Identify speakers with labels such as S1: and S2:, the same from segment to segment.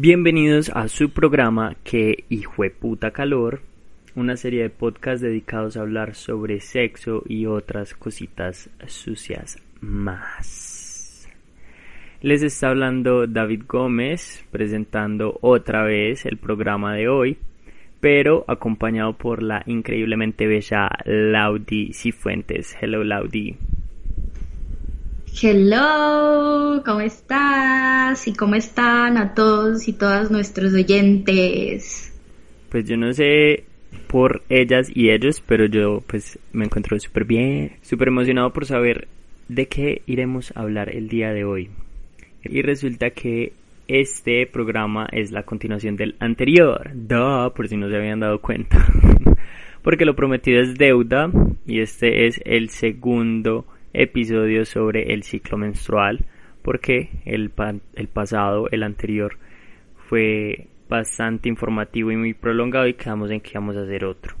S1: Bienvenidos a su programa que hijo de puta calor, una serie de podcasts dedicados a hablar sobre sexo y otras cositas sucias más. Les está hablando David Gómez presentando otra vez el programa de hoy, pero acompañado por la increíblemente bella Laudi Cifuentes. Hello Laudi.
S2: Hello, ¿cómo estás? ¿Y cómo están a todos y todas nuestros oyentes?
S1: Pues yo no sé por ellas y ellos, pero yo pues me encuentro súper bien, súper emocionado por saber de qué iremos a hablar el día de hoy. Y resulta que este programa es la continuación del anterior, Duh, por si no se habían dado cuenta. Porque lo prometido es deuda y este es el segundo episodio sobre el ciclo menstrual porque el, el pasado, el anterior, fue bastante informativo y muy prolongado y quedamos en que vamos a hacer otro.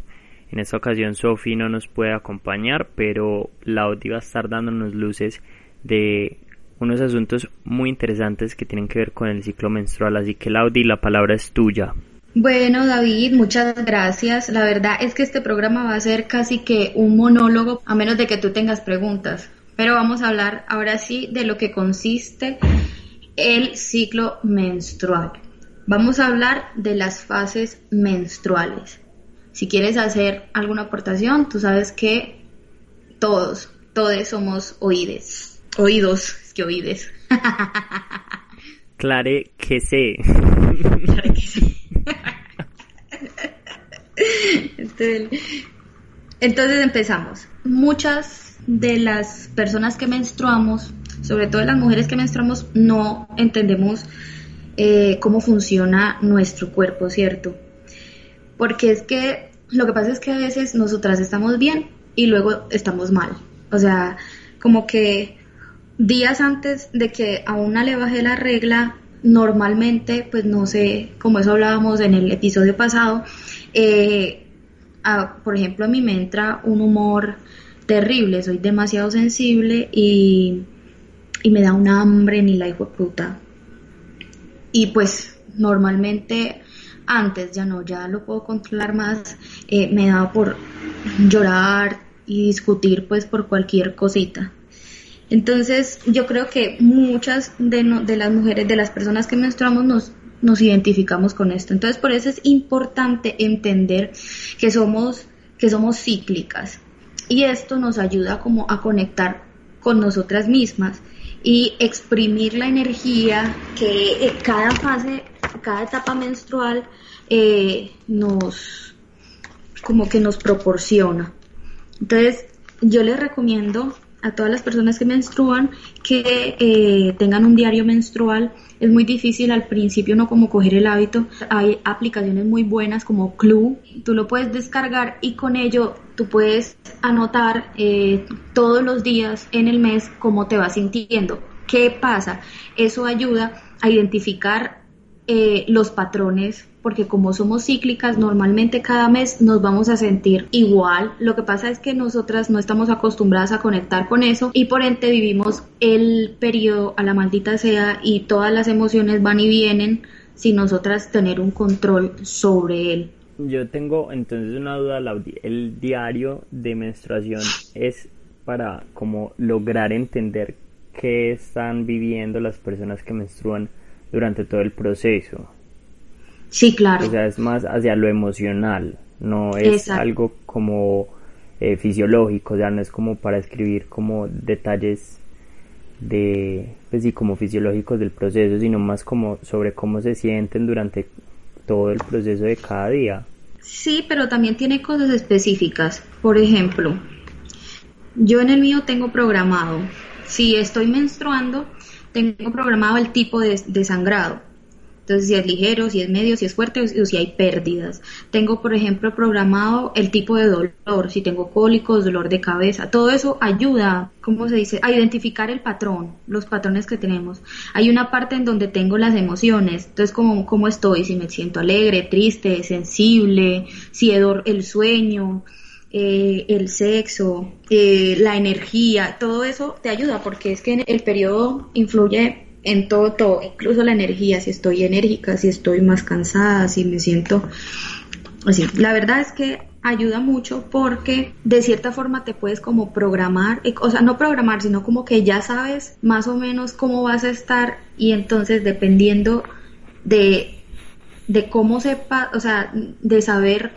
S1: En esta ocasión Sofi no nos puede acompañar, pero Laudi va a estar dándonos luces de unos asuntos muy interesantes que tienen que ver con el ciclo menstrual. Así que Laudi, la palabra es tuya.
S2: Bueno, David, muchas gracias. La verdad es que este programa va a ser casi que un monólogo, a menos de que tú tengas preguntas. Pero vamos a hablar ahora sí de lo que consiste el ciclo menstrual. Vamos a hablar de las fases menstruales. Si quieres hacer alguna aportación, tú sabes que todos, todos somos oídes. Oídos, es que oídes.
S1: Clare que sé.
S2: Claro que sí. Este, entonces empezamos. Muchas de las personas que menstruamos, sobre todo las mujeres que menstruamos, no entendemos eh, cómo funciona nuestro cuerpo, ¿cierto? Porque es que lo que pasa es que a veces nosotras estamos bien y luego estamos mal. O sea, como que días antes de que a una le baje la regla, normalmente, pues no sé, como eso hablábamos en el episodio pasado, eh, por ejemplo, a mí me entra un humor terrible, soy demasiado sensible y, me da un hambre ni la hijo puta. Y pues normalmente antes ya no, ya lo puedo controlar más, eh, me da por llorar y discutir pues por cualquier cosita. Entonces, yo creo que muchas de, de, las mujeres, de las personas que menstruamos, nos, nos identificamos con esto. Entonces, por eso es importante entender que somos, que somos cíclicas. Y esto nos ayuda como a conectar con nosotras mismas y exprimir la energía que eh, cada fase, cada etapa menstrual eh, nos, como que nos proporciona. Entonces, yo les recomiendo a todas las personas que menstruan que eh, tengan un diario menstrual. Es muy difícil al principio no como coger el hábito. Hay aplicaciones muy buenas como Clue. Tú lo puedes descargar y con ello tú puedes anotar eh, todos los días en el mes cómo te vas sintiendo. ¿Qué pasa? Eso ayuda a identificar eh, los patrones porque como somos cíclicas, normalmente cada mes nos vamos a sentir igual. Lo que pasa es que nosotras no estamos acostumbradas a conectar con eso y por ende vivimos el periodo a la maldita sea y todas las emociones van y vienen sin nosotras tener un control sobre él.
S1: Yo tengo entonces una duda, El diario de menstruación es para como lograr entender qué están viviendo las personas que menstruan durante todo el proceso.
S2: Sí, claro.
S1: O sea, es más hacia lo emocional, no es algo como eh, fisiológico, o sea, no es como para escribir como detalles de, pues sí, como fisiológicos del proceso, sino más como sobre cómo se sienten durante todo el proceso de cada día.
S2: Sí, pero también tiene cosas específicas. Por ejemplo, yo en el mío tengo programado, si estoy menstruando, tengo programado el tipo de, de sangrado. Entonces, si es ligero, si es medio, si es fuerte o si hay pérdidas. Tengo, por ejemplo, programado el tipo de dolor, si tengo cólicos, dolor de cabeza. Todo eso ayuda, ¿cómo se dice?, a identificar el patrón, los patrones que tenemos. Hay una parte en donde tengo las emociones. Entonces, ¿cómo, cómo estoy? Si me siento alegre, triste, sensible, si el sueño, eh, el sexo, eh, la energía, todo eso te ayuda porque es que el periodo influye en todo, todo, incluso la energía, si estoy enérgica, si estoy más cansada, si me siento así. La verdad es que ayuda mucho porque de cierta forma te puedes como programar, o sea, no programar, sino como que ya sabes más o menos cómo vas a estar y entonces dependiendo de, de cómo sepa, o sea, de saber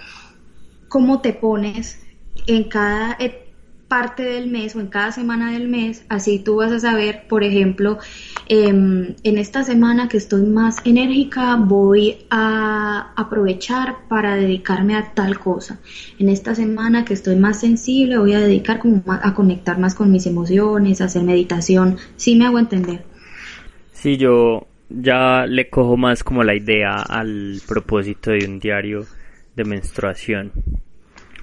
S2: cómo te pones en cada parte del mes o en cada semana del mes, así tú vas a saber, por ejemplo, em, en esta semana que estoy más enérgica, voy a aprovechar para dedicarme a tal cosa. En esta semana que estoy más sensible, voy a dedicar como a conectar más con mis emociones, hacer meditación. ¿Sí me hago entender?
S1: Sí, yo ya le cojo más como la idea al propósito de un diario de menstruación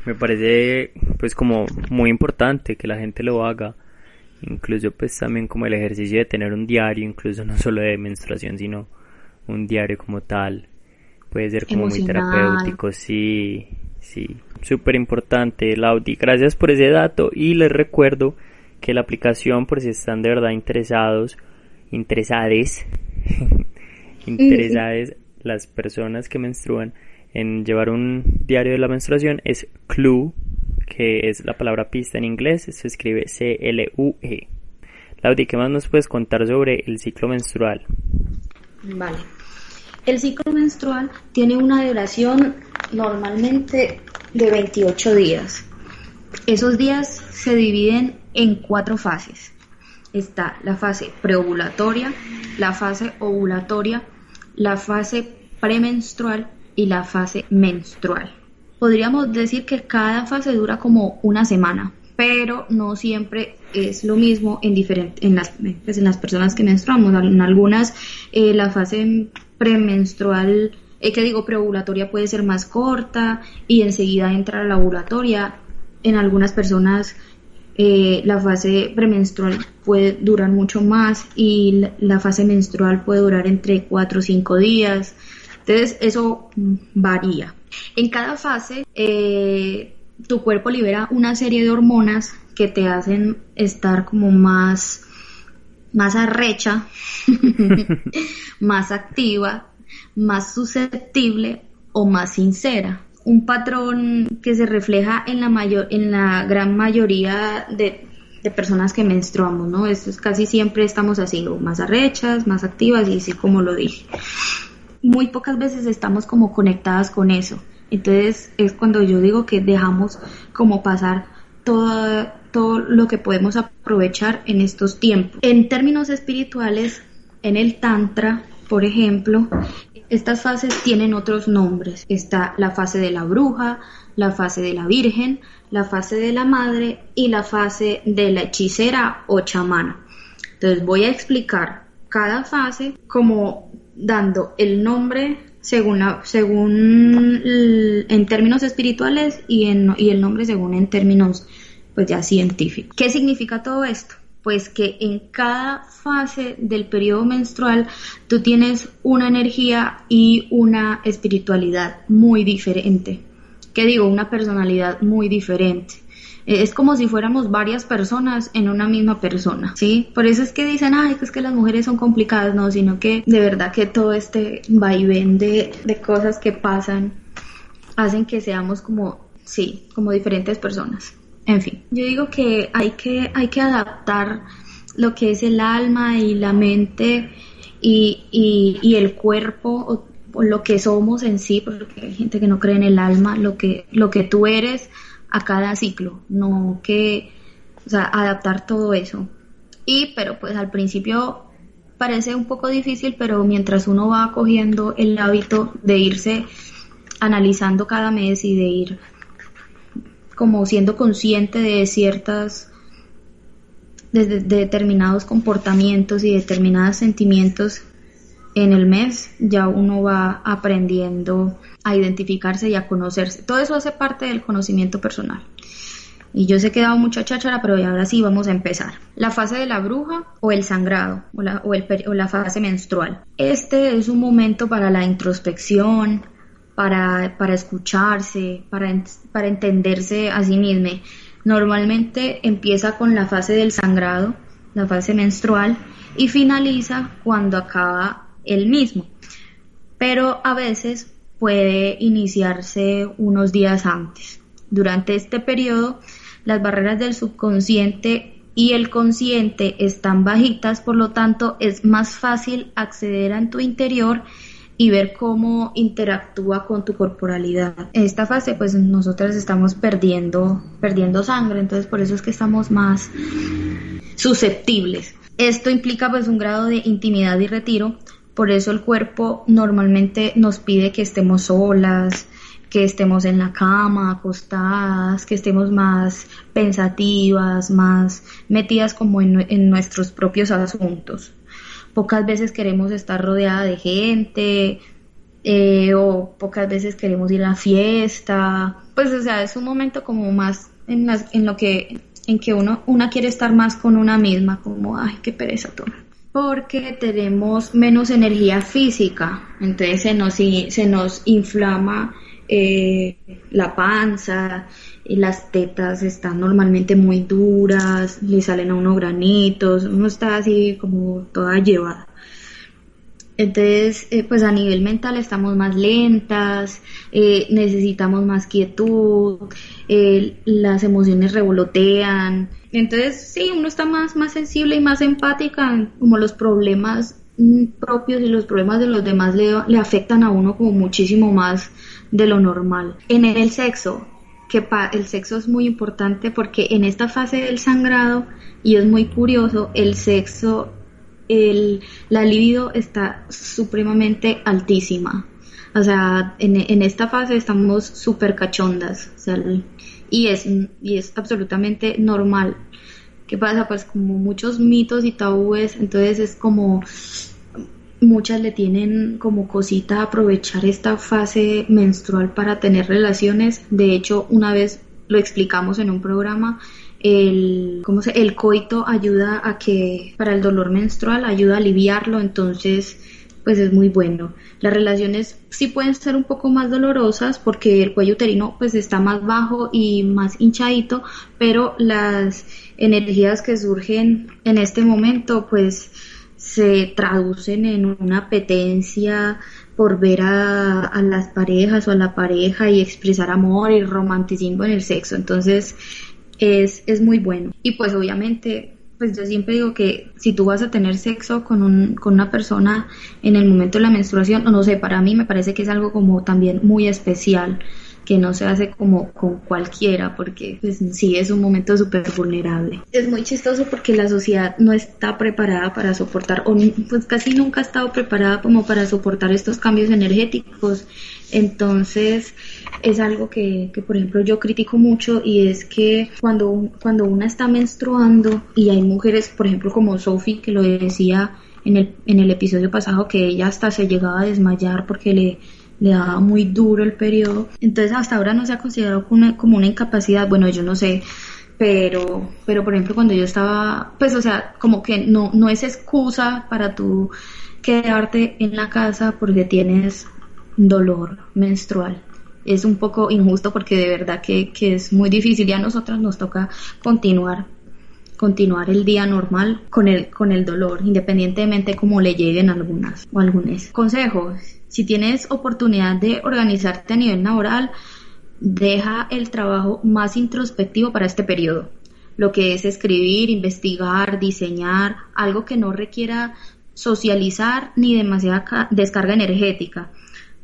S1: me parece pues como muy importante que la gente lo haga. Incluso pues también como el ejercicio de tener un diario incluso no solo de menstruación sino un diario como tal. Puede ser como muy terapéutico sí sí. Súper importante Laudi. Gracias por ese dato y les recuerdo que la aplicación por si están de verdad interesados interesades interesades las personas que menstruan en llevar un diario de la menstruación es CLUE, que es la palabra pista en inglés, se escribe C-L-U-E. Laudi, ¿qué más nos puedes contar sobre el ciclo menstrual?
S2: Vale. El ciclo menstrual tiene una duración normalmente de 28 días. Esos días se dividen en cuatro fases. Está la fase preovulatoria, la fase ovulatoria, la fase premenstrual y la fase menstrual. Podríamos decir que cada fase dura como una semana, pero no siempre es lo mismo en, en, las, pues, en las personas que menstruamos. En algunas eh, la fase premenstrual, eh, que digo preovulatoria puede ser más corta y enseguida entra la ovulatoria. En algunas personas eh, la fase premenstrual puede durar mucho más y la, fase menstrual puede durar entre 4 o 5 días. Entonces, eso varía. En cada fase, eh, tu cuerpo libera una serie de hormonas que te hacen estar como más, más arrecha, más activa, más susceptible o más sincera. Un patrón que se refleja en la mayor, en la gran mayoría de, personas que menstruamos, ¿no? Es casi siempre estamos así, o más arrechas, más activas y así como lo dije muy pocas veces estamos como conectadas con eso. Entonces es cuando yo digo que dejamos como pasar todo, todo lo que podemos aprovechar en estos tiempos. En términos espirituales, en el Tantra, por ejemplo, estas fases tienen otros nombres. Está la fase de la bruja, la fase de la virgen, la fase de la madre y la fase de la hechicera o chamana. Entonces voy a explicar cada fase como dando el nombre según, según en términos espirituales y, en, y el nombre según en términos pues ya científicos. ¿Qué significa todo esto? Pues que en cada fase del periodo menstrual tú tienes una energía y una espiritualidad muy diferente. ¿Qué digo? Una personalidad muy diferente. Es como si fuéramos varias personas en una misma persona, ¿sí? Por eso es que dicen, ay, es que las mujeres son complicadas, no, sino que de verdad que todo este vaivén de, de cosas que pasan hacen que seamos como, sí, como diferentes personas. En fin, yo digo que hay que, hay que adaptar lo que es el alma y la mente y, y, y el cuerpo o, lo que somos en sí, porque hay gente que no cree en el alma, lo que, lo que tú eres a cada ciclo, no que, o sea, adaptar todo eso. Y, pero pues al principio parece un poco difícil, pero mientras uno va cogiendo el hábito de irse analizando cada mes y de ir como siendo consciente de ciertas de, determinados comportamientos y determinados sentimientos en el mes ya uno va aprendiendo a identificarse y a conocerse. Todo eso hace parte del conocimiento personal. Y yo sé que he dado mucha cháchara, pero ahora sí vamos a empezar. La fase de la bruja o el sangrado o la, o el, o la fase menstrual. Este es un momento para la introspección, para, para escucharse, para, para entenderse a sí mismo. Normalmente empieza con la fase del sangrado, la fase menstrual, y finaliza cuando acaba el mismo. Pero a veces puede iniciarse unos días antes. Durante este periodo, las barreras del subconsciente y el consciente están bajitas, por lo tanto es más fácil acceder a tu interior y ver cómo interactúa con tu corporalidad. En esta fase pues nosotros estamos perdiendo, perdiendo sangre, entonces por eso es que estamos más susceptibles. Esto implica pues un grado de intimidad y retiro, por eso el cuerpo normalmente nos pide que estemos solas, que estemos en la cama, acostadas, que estemos más pensativas, más metidas como en, nuestros propios asuntos. Pocas veces queremos estar rodeada de gente, eh, o pocas veces queremos ir a la fiesta. Pues, o sea, es un momento como más en, en lo que, en que uno, una quiere estar más con una misma, como, ay, qué pereza todo porque tenemos menos energía física, entonces se nos, inflama eh, la panza, y las tetas están normalmente muy duras, le salen a uno granitos, uno está así como toda llevada. Entonces, eh, pues a nivel mental estamos más lentas, eh, necesitamos más quietud, las emociones revolotean. Entonces, sí, uno está más, más sensible y más empática, como los problemas mm, propios y los problemas de los demás le, le afectan a uno como muchísimo más de lo normal. En el sexo, que el sexo es muy importante porque en esta fase del sangrado, y es muy curioso, el sexo el, la libido está supremamente altísima. O sea, en, esta fase estamos súper cachondas. Y, es, y es absolutamente normal. ¿Qué pasa? Pues como muchos mitos y tabúes, entonces es como muchas le tienen como cosita aprovechar esta fase menstrual para tener relaciones. De hecho, una vez lo explicamos en un programa, el, ¿cómo se? el coito ayuda a que, para el dolor menstrual, ayuda a aliviarlo, entonces pues es muy bueno. Las relaciones sí pueden ser un poco más dolorosas porque el cuello uterino pues está más bajo y más hinchadito, pero las energías que surgen en este momento pues se traducen en una apetencia por ver a, a, las parejas o a la pareja y expresar amor y romanticismo en el sexo. Entonces, es, es muy bueno. Y pues obviamente, pues yo siempre digo que si tú vas a tener sexo con, un, con una persona en el momento de la menstruación, o no sé, para mí me parece que es algo como también muy especial que no se hace como con cualquiera, porque pues sí es un momento súper vulnerable. Es muy chistoso porque la sociedad no está preparada para soportar, o pues casi nunca ha estado preparada como para soportar estos cambios energéticos. Entonces es algo que, que por ejemplo yo critico mucho y es que cuando, cuando una está menstruando y hay mujeres, por ejemplo como Sophie que lo decía en el, en el episodio pasado, que ella hasta se llegaba a desmayar porque le le daba muy duro el periodo. Entonces hasta ahora no se ha considerado como una, incapacidad, bueno, yo no sé, pero, pero por ejemplo cuando yo estaba, pues o sea, como que no, no es excusa para tú quedarte en la casa porque tienes dolor menstrual. Es un poco injusto porque de verdad que, que es muy difícil y a nosotras nos toca continuar continuar el día normal con el, con el dolor, independientemente como le lleguen algunas o algunos. Consejos, si tienes oportunidad de organizarte a nivel laboral, deja el trabajo más introspectivo para este periodo. Lo que es escribir, investigar, diseñar, algo que no requiera socializar ni demasiada descarga energética.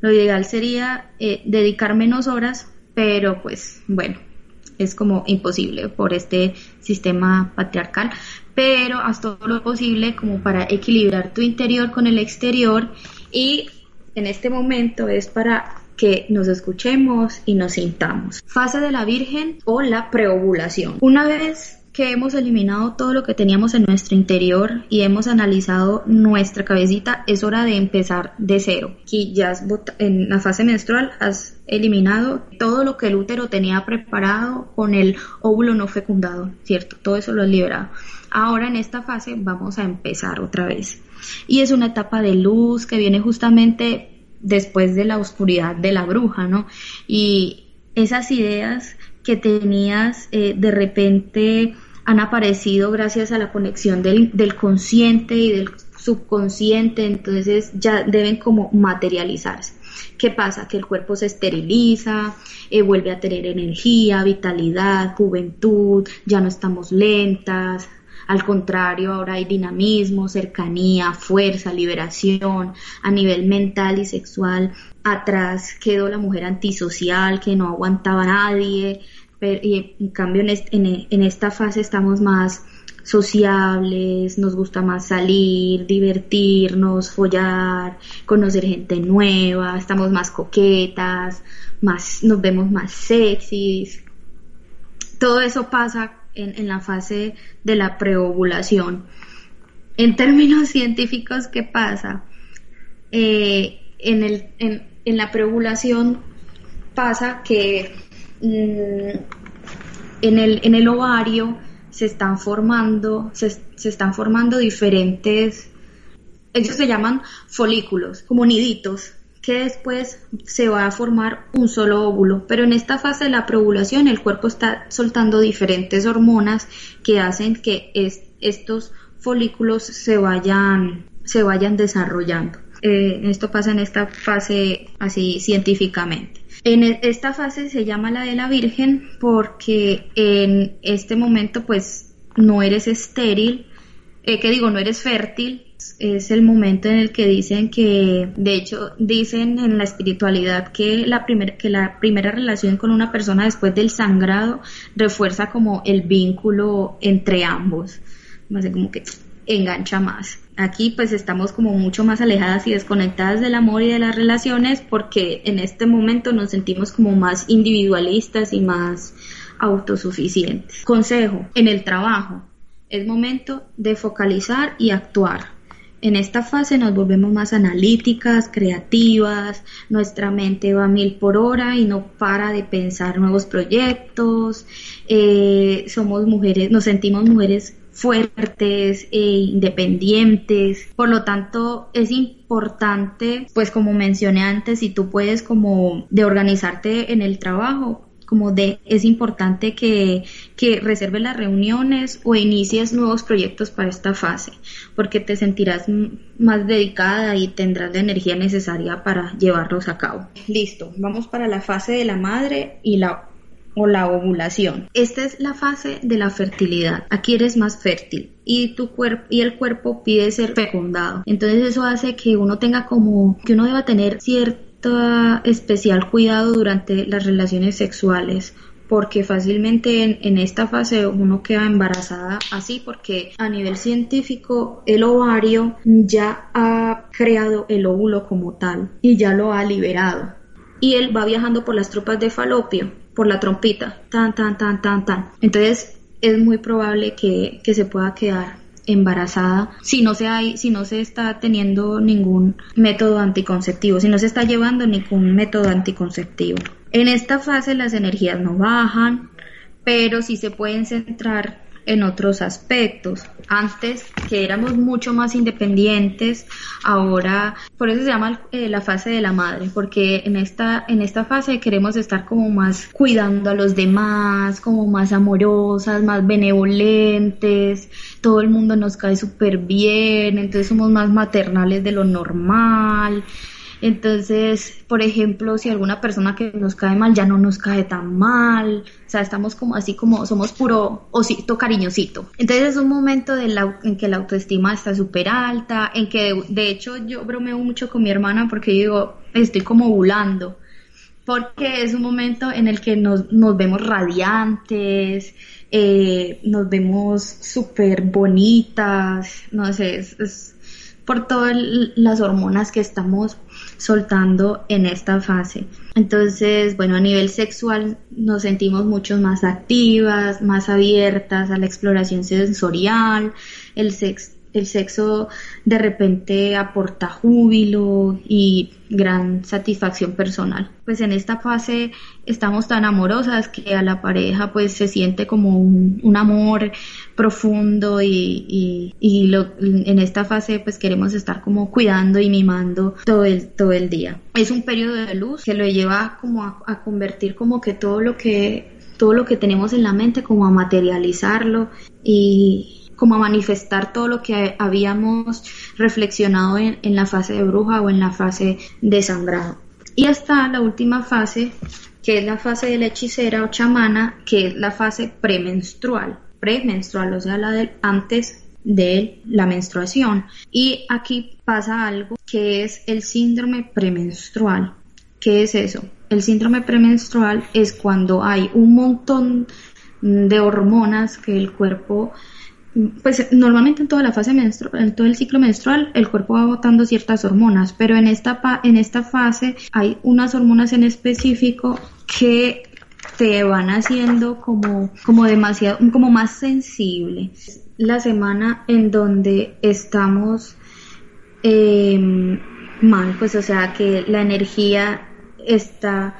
S2: Lo ideal sería eh, dedicar menos horas, pero pues bueno, es como imposible por este sistema patriarcal, pero haz todo lo posible como para equilibrar tu interior con el exterior y en este momento es para que nos escuchemos y nos sintamos. Fase de la Virgen o la preovulación. Una vez que hemos eliminado todo lo que teníamos en nuestro interior y hemos analizado nuestra cabecita, es hora de empezar de cero. Aquí ya en la fase menstrual has eliminado todo lo que el útero tenía preparado con el óvulo no fecundado, ¿cierto? Todo eso lo has liberado. Ahora en esta fase vamos a empezar otra vez y es una etapa de luz que viene justamente después de la oscuridad de la bruja, ¿no? Y esas ideas que tenías eh, de repente han aparecido gracias a la conexión del, del consciente y del subconsciente, entonces ya deben como materializarse. ¿Qué pasa? Que el cuerpo se esteriliza, eh, vuelve a tener energía, vitalidad, juventud, ya no estamos lentas, al contrario, ahora hay dinamismo, cercanía, fuerza, liberación a nivel mental y sexual. Atrás quedó la mujer antisocial que no aguantaba a nadie. Y en cambio en, esta fase estamos más sociables, nos gusta más salir, divertirnos, follar, conocer gente nueva, estamos más coquetas, más, nos vemos más sexys. Todo eso pasa en, la fase de la preovulación. En términos científicos, ¿qué pasa? Eh, en, la preovulación pasa que en, el, en el ovario se están formando, se, se están formando diferentes, ellos se llaman folículos, como niditos, que después se va a formar un solo óvulo. Pero en esta fase de la preovulación el cuerpo está soltando diferentes hormonas que hacen que estos folículos se vayan, se vayan desarrollando. Eh, esto pasa en esta fase así científicamente. En e, esta fase se llama la de la Virgen porque en este momento pues no eres estéril, eh, que digo, no eres fértil, es el momento en el que dicen que, de hecho, dicen en la espiritualidad que la, primer, que la primera relación con una persona después del sangrado refuerza como el vínculo entre ambos, como que engancha más. Aquí pues estamos como mucho más alejadas y desconectadas del amor y de las relaciones porque en este momento nos sentimos como más individualistas y más autosuficientes. Consejo, en el trabajo es momento de focalizar y actuar en esta fase nos volvemos más analíticas, creativas, nuestra mente va a mil por hora y no para de pensar nuevos proyectos, eh, somos mujeres, nos sentimos mujeres fuertes e independientes. Por lo tanto, es importante, pues como mencioné antes, si tú puedes como de organizarte en el trabajo, como de es importante que, que reserves las reuniones o inicies nuevos proyectos para esta fase, porque te sentirás más dedicada y tendrás la energía necesaria para llevarlos a cabo. Listo, vamos para la fase de la madre y la o la ovulación. Esta es la fase de la fertilidad. Aquí eres más fértil y tu cuerpo y el cuerpo pide ser fecundado. Entonces eso hace que uno tenga como que uno deba tener cierto especial cuidado durante las relaciones sexuales porque fácilmente en, esta fase uno queda embarazada así porque a nivel científico el ovario ya ha creado el óvulo como tal y ya lo ha liberado y él va viajando por las tropas de falopio por la trompita tan tan tan tan tan entonces es muy probable que, que se pueda quedar embarazada si no se hay, si no se está teniendo ningún método anticonceptivo, si no se está llevando ningún método anticonceptivo. En esta fase las energías no bajan, pero sí se pueden centrar en otros aspectos. Antes que éramos mucho más independientes, ahora, por eso se llama eh, la fase de la madre, porque en esta, en esta fase queremos estar como más cuidando a los demás, como más amorosas, más benevolentes, todo el mundo nos cae súper bien, entonces somos más maternales de lo normal. Entonces, por ejemplo, si alguna persona que nos cae mal ya no nos cae tan mal, o sea, estamos como así como somos puro osito cariñosito. Entonces es un momento en que la autoestima está súper alta, en que de, hecho yo bromeo mucho con mi hermana porque digo, estoy como volando, porque es un momento en el que nos, nos vemos radiantes, eh, nos vemos súper bonitas, no sé, es por todas las hormonas que estamos soltando en esta fase. Entonces, bueno, a nivel sexual nos sentimos mucho más activas, más abiertas a la exploración sensorial, el sexo el sexo de repente aporta júbilo y gran satisfacción personal. Pues en esta fase estamos tan amorosas que a la pareja pues se siente como un, amor profundo y, en esta fase pues queremos estar como cuidando y mimando todo el, todo el día. Es un periodo de luz que lo lleva como a, a convertir como que todo lo que todo lo que tenemos en la mente, como a materializarlo y como a manifestar todo lo que habíamos reflexionado en, en la fase de bruja o en la fase de sangrado. Y hasta la última fase, que es la fase de la hechicera o chamana, que es la fase premenstrual, premenstrual, o sea, la del antes de la menstruación. Y aquí pasa algo que es el síndrome premenstrual. ¿Qué es eso? El síndrome premenstrual es cuando hay un montón de hormonas que el cuerpo pues normalmente en toda la fase menstrual, en todo el ciclo menstrual, el cuerpo va botando ciertas hormonas, pero en esta, en esta fase hay unas hormonas en específico que te van haciendo como, como demasiado, como más sensible. La semana en donde estamos eh, mal, pues o sea que la energía está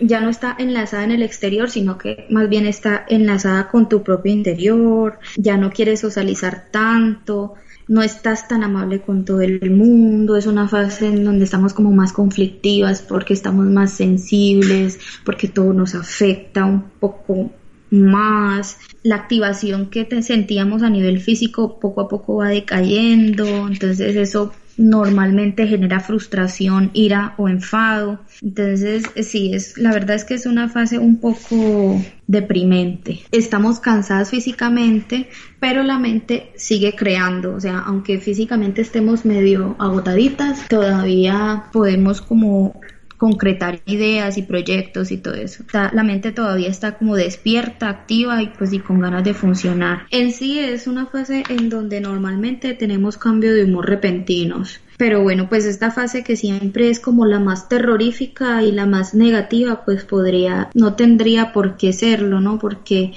S2: ya no está enlazada en el exterior, sino que más bien está enlazada con tu propio interior, ya no quieres socializar tanto, no estás tan amable con todo el mundo, es una fase en donde estamos como más conflictivas porque estamos más sensibles, porque todo nos afecta un poco más, la activación que te sentíamos a nivel físico poco a poco va decayendo, entonces eso normalmente genera frustración, ira o enfado. Entonces, sí, es, la verdad es que es una fase un poco deprimente. Estamos cansadas físicamente, pero la mente sigue creando, o sea, aunque físicamente estemos medio agotaditas, todavía podemos como concretar ideas y proyectos y todo eso. la mente todavía está como despierta, activa y pues y con ganas de funcionar. En sí es una fase en donde normalmente tenemos cambio de humor repentinos. Pero bueno, pues esta fase que siempre es como la más terrorífica y la más negativa, pues podría, no tendría por qué serlo, ¿no? Porque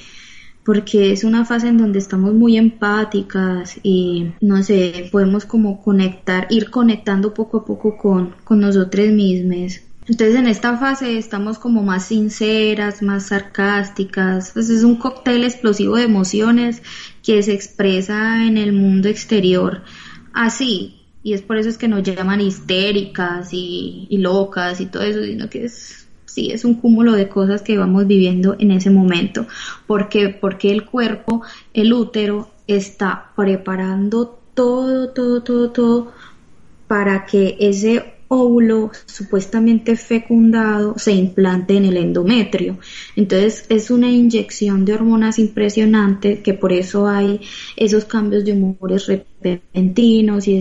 S2: porque es una fase en donde estamos muy empáticas y no sé, podemos como conectar, ir conectando poco a poco con, con nosotros mismos. Entonces en esta fase estamos como más sinceras, más sarcásticas, pues es un cóctel explosivo de emociones que se expresa en el mundo exterior así, y es por eso es que nos llaman histéricas y, locas y todo eso, sino que es sí es un cúmulo de cosas que vamos viviendo en ese momento, porque porque el cuerpo, el útero está preparando todo, todo, todo, todo para que ese óvulo supuestamente fecundado se implante en el endometrio. Entonces es una inyección de hormonas impresionante que por eso hay esos cambios de humores repentinos y,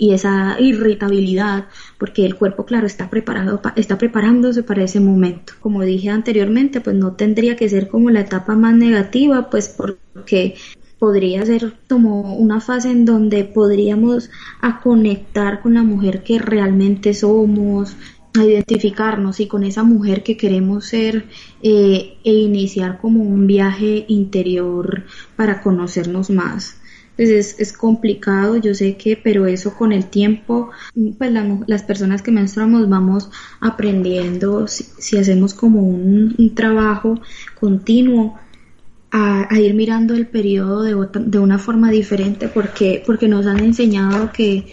S2: y, esa irritabilidad porque el cuerpo claro está preparado está preparándose para ese momento. Como dije anteriormente pues no tendría que ser como la etapa más negativa pues porque podría ser como una fase en donde podríamos a conectar con la mujer que realmente somos, a identificarnos y con esa mujer que queremos ser eh, e iniciar como un viaje interior para conocernos más. Pues es, complicado, yo sé que, pero eso con el tiempo, pues las personas que menstruamos vamos aprendiendo, si, hacemos como un trabajo continuo, a, ir mirando el periodo de, de, una forma diferente porque, porque nos han enseñado que,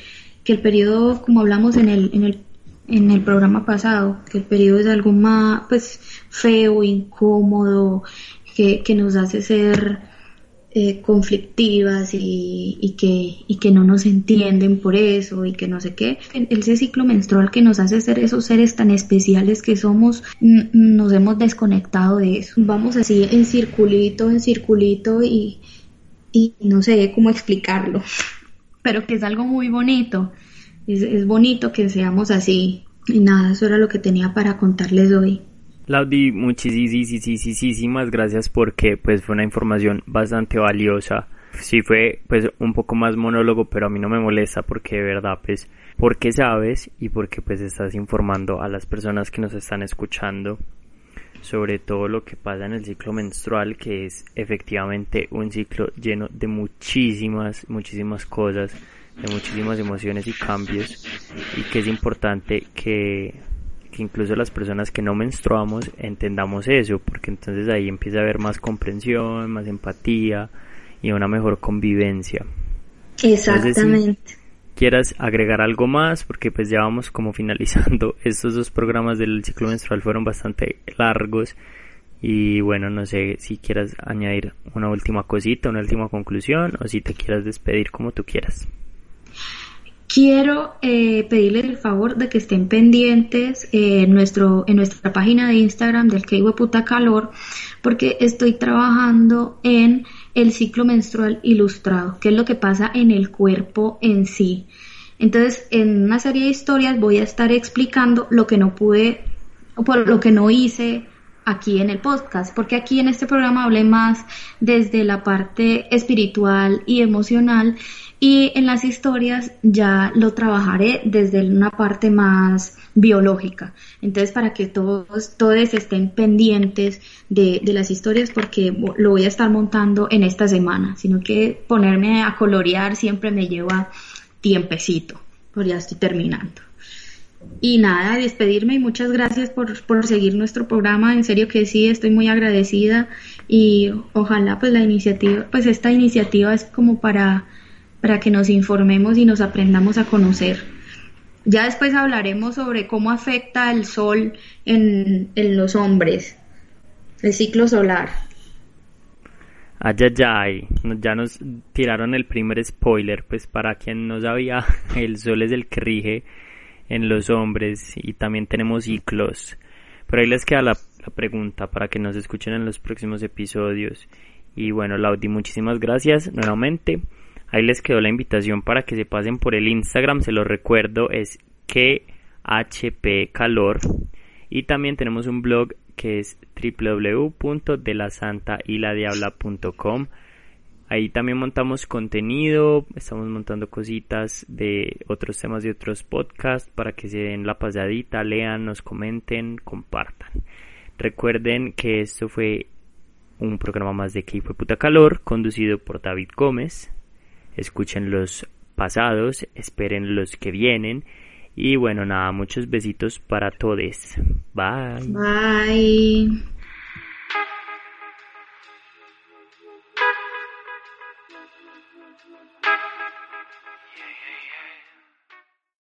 S2: que el periodo, como hablamos en el, en el, en el programa pasado, que el periodo es algo más pues feo, incómodo, que, que nos hace ser eh, conflictivas y, y, que, y que no nos entienden por eso y que no sé qué. Ese ciclo menstrual que nos hace ser esos seres tan especiales que somos, nos hemos desconectado de eso. Vamos así en circulito, en circulito y, y no sé cómo explicarlo, pero que es algo muy bonito. Es, es bonito que seamos así. Y nada, eso era lo que tenía para contarles hoy.
S1: Laudi, muchísimas gracias porque pues fue una información bastante valiosa. Sí fue pues un poco más monólogo, pero a mí no me molesta porque de verdad pues porque sabes y porque pues estás informando a las personas que nos están escuchando sobre todo lo que pasa en el ciclo menstrual, que es efectivamente un ciclo lleno de muchísimas, muchísimas cosas, de muchísimas emociones y cambios, y que es importante que que incluso las personas que no menstruamos entendamos eso, porque entonces ahí empieza a haber más comprensión, más empatía y una mejor convivencia.
S2: Exactamente.
S1: quieras agregar algo más, porque pues ya vamos como finalizando. Estos dos programas del ciclo menstrual fueron bastante largos Y bueno, no sé si quieras añadir una última cosita, una última conclusión o si te quieras despedir como tú quieras.
S2: Quiero eh, pedirles el favor de que estén pendientes en, nuestro, en nuestra página de Instagram del que Puta Calor, porque estoy trabajando en el ciclo menstrual ilustrado, que es lo que pasa en el cuerpo en sí. Entonces, en una serie de historias voy a estar explicando lo que no pude, por lo que no hice aquí en el podcast, porque aquí en este programa hablé más desde la parte espiritual y emocional y en las historias ya lo trabajaré desde una parte más biológica. Entonces, para que todos, todos estén pendientes de, de las historias, porque lo voy a estar montando en esta semana, sino que ponerme a colorear siempre me lleva tiempecito, pues ya estoy terminando. Y nada, despedirme y muchas gracias por, por seguir nuestro programa. En serio que sí, estoy muy agradecida y ojalá pues la iniciativa, pues esta iniciativa es como para, para que nos informemos y nos aprendamos a conocer. Ya después hablaremos sobre cómo afecta el sol en, en los hombres, el ciclo solar.
S1: Ay, ay, ay, ya nos tiraron el primer spoiler, pues para quien no sabía, el sol es el que rige en los hombres y también tenemos ciclos. Pero ahí les queda la, pregunta para que nos escuchen en los próximos episodios. Y bueno, Laudi, muchísimas gracias nuevamente. Ahí les quedó la invitación para que se pasen por el Instagram, se lo recuerdo, es que HP Calor. Y también tenemos un blog que es www.delasantahiladiabla.com. Ahí también montamos contenido, estamos montando cositas de otros temas de otros podcasts para que se den la pasadita, lean, nos comenten, compartan. Recuerden que esto fue un programa más de Que fue puta calor, conducido por David Gómez. Escuchen los pasados, esperen los que vienen. Y bueno, nada, muchos besitos para todos. Bye.
S2: Bye.